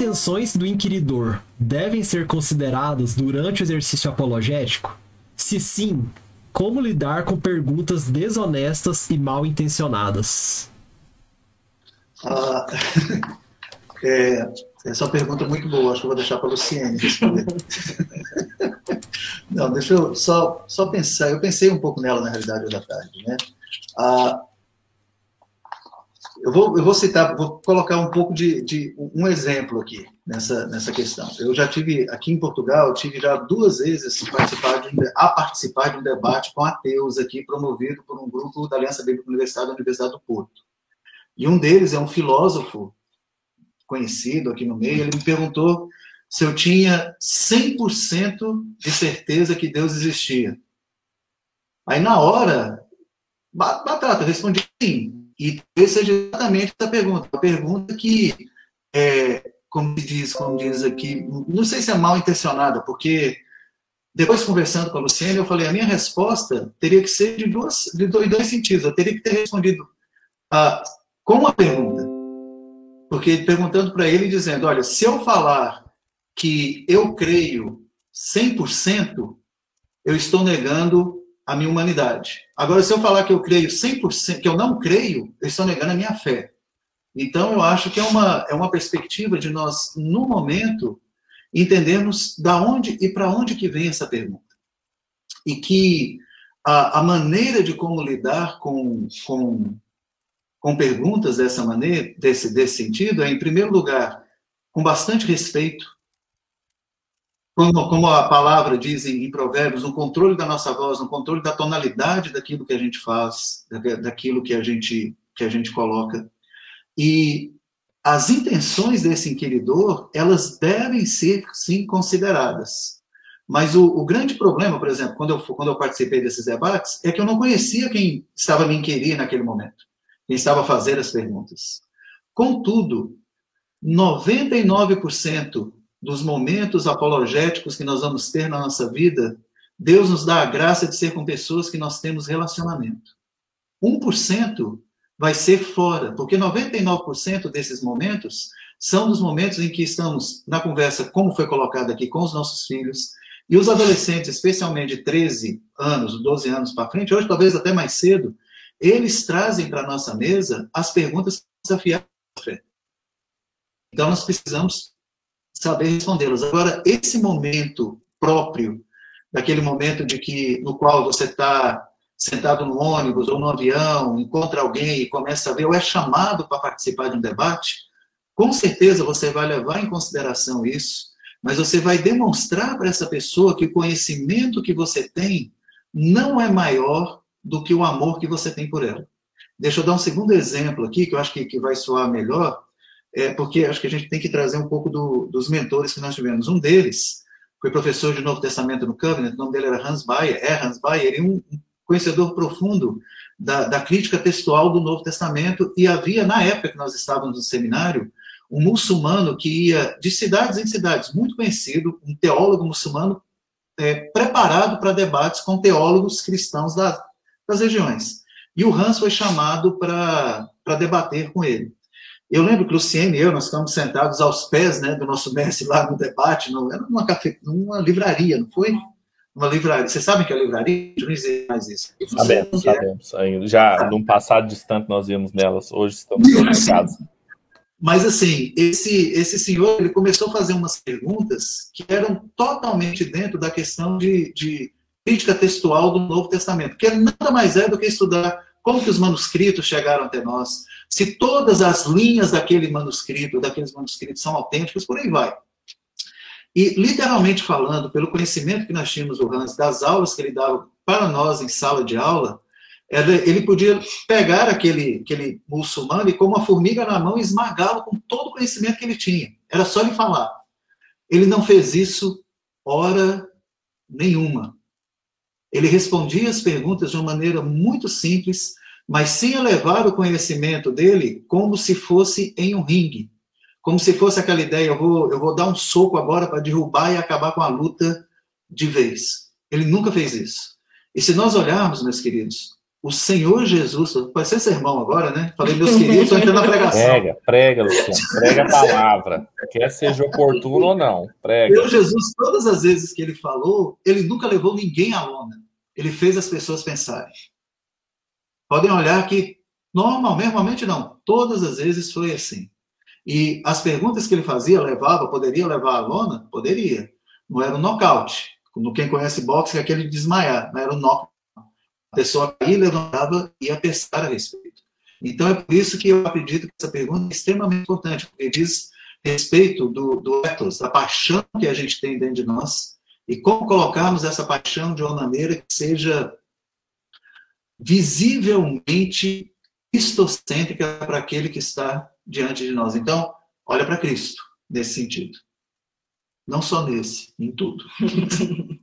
intenções do inquiridor devem ser consideradas durante o exercício apologético? Se sim, como lidar com perguntas desonestas e mal intencionadas? Ah, é, essa é pergunta muito boa, acho que eu vou deixar para a Luciene responder. Não, deixa eu só, só pensar, eu pensei um pouco nela, na realidade, hoje à tarde. Né? Ah, eu, vou, eu vou citar, vou colocar um pouco de, de um exemplo aqui nessa, nessa questão. Eu já tive, aqui em Portugal, tive já duas vezes participar de, a participar de um debate com ateus aqui, promovido por um grupo da Aliança Bíblica Universitária da Universidade do Porto. E um deles é um filósofo conhecido aqui no meio, ele me perguntou se eu tinha 100% de certeza que Deus existia. Aí, na hora, batata, eu respondi sim. E essa seja exatamente essa pergunta. A pergunta que, é, como diz, como diz aqui, não sei se é mal intencionada, porque depois conversando com a Luciana, eu falei, a minha resposta teria que ser de, duas, de dois, sentidos. Eu teria que ter respondido ah, com uma pergunta. Porque perguntando para ele, dizendo, olha, se eu falar que eu creio 100%, eu estou negando a minha humanidade. Agora, se eu falar que eu creio 100%, que eu não creio, eu estou negando a minha fé. Então, eu acho que é uma, é uma perspectiva de nós, no momento, entendermos da onde e para onde que vem essa pergunta. E que a, a maneira de como lidar com, com, com perguntas dessa maneira, desse, desse sentido, é, em primeiro lugar, com bastante respeito, como, como a palavra diz em, em, Provérbios, um controle da nossa voz, um controle da tonalidade daquilo que a gente faz, daquilo que a gente, que a gente coloca. E as intenções desse inquiridor, elas devem ser, sim, consideradas. Mas o, o, grande problema, por exemplo, quando eu, quando eu participei desses debates, é que eu não conhecia quem estava me inquirir naquele momento, quem estava a fazer as perguntas. Contudo, 99% dos momentos apologéticos que nós vamos ter na nossa vida, Deus nos dá a graça de ser com pessoas que nós temos relacionamento. 1% vai ser fora, porque 99% desses momentos são dos momentos em que estamos na conversa, como foi colocado aqui, com os nossos filhos, e os adolescentes, especialmente de 13 anos, 12 anos para frente, hoje talvez até mais cedo, eles trazem para a nossa mesa as perguntas desafiadas da fé. Então, nós precisamos saber respondê-las. Agora, esse momento próprio, daquele momento de que no qual você está sentado no ônibus ou no avião, encontra alguém e começa a ver, ou é chamado para participar de um debate, com certeza você vai levar em consideração isso, mas você vai demonstrar para essa pessoa que o conhecimento que você tem não é maior do que o amor que você tem por ela. Deixa eu dar um segundo exemplo aqui, que eu acho que, que vai soar melhor é, porque acho que a gente tem que trazer um pouco do, dos mentores que nós tivemos. Um deles foi professor de Novo Testamento no Covenant, o nome dele era Hans Bayer, é Hans Bayer, e um conhecedor profundo da, da, crítica textual do Novo Testamento, e havia, na época que nós estávamos no seminário, um muçulmano que ia de cidades em cidades, muito conhecido, um teólogo muçulmano é, preparado para debates com teólogos cristãos da, das regiões. E o Hans foi chamado para debater com ele. Eu lembro que Luciene e eu, nós ficamos sentados aos pés né, do nosso mestre lá no debate, no, era numa, café, numa livraria, não foi? Uma livraria. Vocês sabem que é livraria? Não existe mais isso. Sabemos, sabemos. Ainda. Já ah. num passado distante nós íamos nelas, hoje estamos em casa. Mas assim, esse, esse senhor ele começou a fazer umas perguntas que eram totalmente dentro da questão de, de crítica textual do Novo Testamento, que nada mais é do que estudar como que os manuscritos chegaram até nós, se todas as linhas daquele manuscrito, daqueles manuscritos são autênticas, por aí vai. E, literalmente falando, pelo conhecimento que nós tínhamos do Hans, das aulas que ele dava para nós em sala de aula, ele podia pegar aquele, aquele muçulmano e, com uma formiga na mão, esmagá-lo com todo o conhecimento que ele tinha. Era só ele falar. Ele não fez isso hora nenhuma. Ele respondia as perguntas de uma maneira muito simples, mas sem elevar o conhecimento dele como se fosse em um ringue. Como se fosse aquela ideia, eu vou, eu vou dar um soco agora para derrubar e acabar com a luta de vez. Ele nunca fez isso. E se nós olharmos, meus queridos, o Senhor Jesus, vai ser sermão agora, né? Falei, meus queridos, estou entrando na pregação. Prega, prega, Luciano, prega a palavra. Quer seja oportuno ou não, prega. Senhor Jesus, todas as vezes que ele falou, ele nunca levou ninguém à lona. Ele fez as pessoas pensarem. Podem olhar que, normalmente, normalmente não, todas as vezes foi assim. E as perguntas que ele fazia, levava, poderia levar à lona? Poderia. Não era um nocaute. Como quem conhece boxe, é aquele desmaiar, não era um knockout. A pessoa aí levantava e ia pensar a respeito. Então é por isso que eu acredito que essa pergunta é extremamente importante, porque diz respeito do, do ethos, da paixão que a gente tem dentro de nós, e como colocarmos essa paixão de uma maneira que seja visivelmente cristocêntrica para aquele que está diante de nós. Então, olha para Cristo nesse sentido. Não só nesse, em tudo.